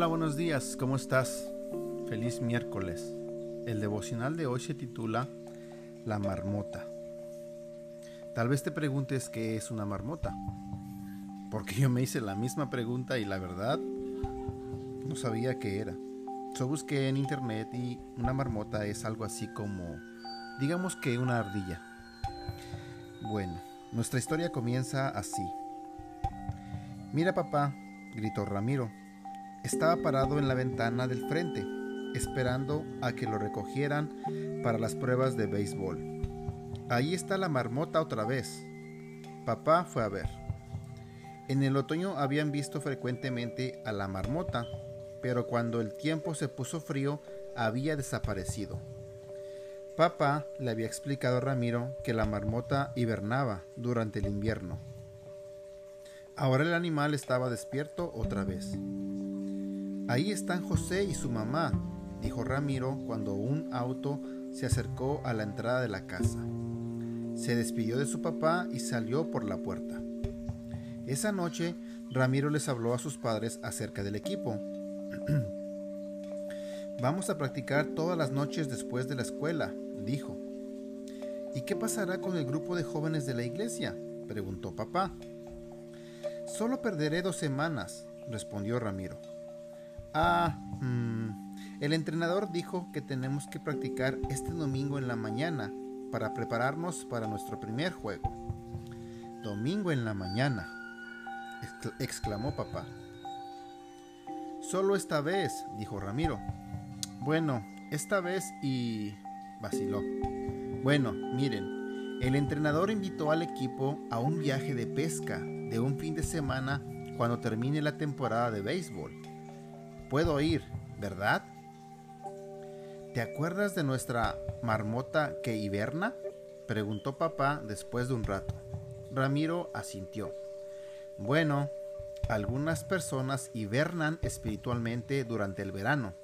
Hola, buenos días, ¿cómo estás? Feliz miércoles. El devocional de hoy se titula La marmota. Tal vez te preguntes qué es una marmota, porque yo me hice la misma pregunta y la verdad no sabía qué era. Yo busqué en internet y una marmota es algo así como, digamos que una ardilla. Bueno, nuestra historia comienza así. Mira papá, gritó Ramiro. Estaba parado en la ventana del frente, esperando a que lo recogieran para las pruebas de béisbol. Ahí está la marmota otra vez. Papá fue a ver. En el otoño habían visto frecuentemente a la marmota, pero cuando el tiempo se puso frío había desaparecido. Papá le había explicado a Ramiro que la marmota hibernaba durante el invierno. Ahora el animal estaba despierto otra vez. Ahí están José y su mamá, dijo Ramiro cuando un auto se acercó a la entrada de la casa. Se despidió de su papá y salió por la puerta. Esa noche, Ramiro les habló a sus padres acerca del equipo. Vamos a practicar todas las noches después de la escuela, dijo. ¿Y qué pasará con el grupo de jóvenes de la iglesia? preguntó papá. Solo perderé dos semanas, respondió Ramiro. Ah, mm, el entrenador dijo que tenemos que practicar este domingo en la mañana para prepararnos para nuestro primer juego. Domingo en la mañana, exclamó papá. Solo esta vez, dijo Ramiro. Bueno, esta vez y... vaciló. Bueno, miren, el entrenador invitó al equipo a un viaje de pesca de un fin de semana cuando termine la temporada de béisbol. Puedo ir, ¿verdad? ¿Te acuerdas de nuestra marmota que hiberna? preguntó papá después de un rato. Ramiro asintió. Bueno, algunas personas hibernan espiritualmente durante el verano.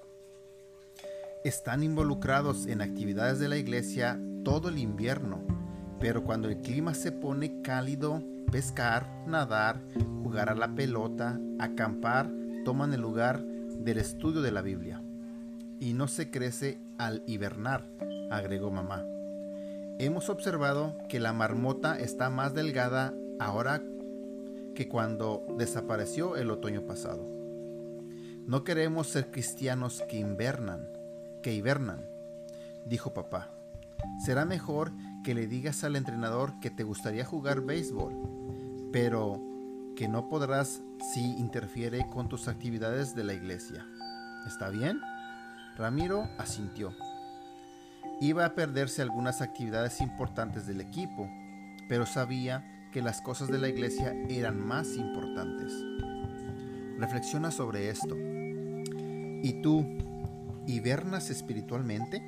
Están involucrados en actividades de la iglesia todo el invierno, pero cuando el clima se pone cálido, pescar, nadar, jugar a la pelota, acampar, toman el lugar del estudio de la Biblia. Y no se crece al hibernar, agregó mamá. Hemos observado que la marmota está más delgada ahora que cuando desapareció el otoño pasado. No queremos ser cristianos que invernan, que hibernan, dijo papá. Será mejor que le digas al entrenador que te gustaría jugar béisbol, pero que no podrás si interfiere con tus actividades de la iglesia. ¿Está bien? Ramiro asintió. Iba a perderse algunas actividades importantes del equipo, pero sabía que las cosas de la iglesia eran más importantes. Reflexiona sobre esto. ¿Y tú hibernas espiritualmente?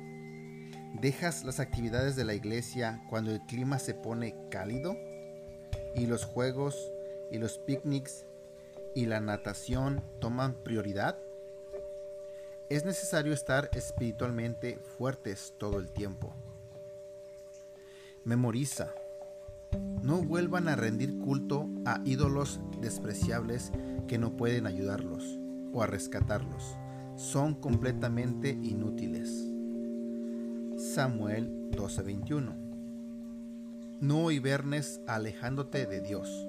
¿Dejas las actividades de la iglesia cuando el clima se pone cálido? ¿Y los juegos y los picnics y la natación toman prioridad? Es necesario estar espiritualmente fuertes todo el tiempo. Memoriza, no vuelvan a rendir culto a ídolos despreciables que no pueden ayudarlos o a rescatarlos. Son completamente inútiles. Samuel 12:21 No hibernes alejándote de Dios.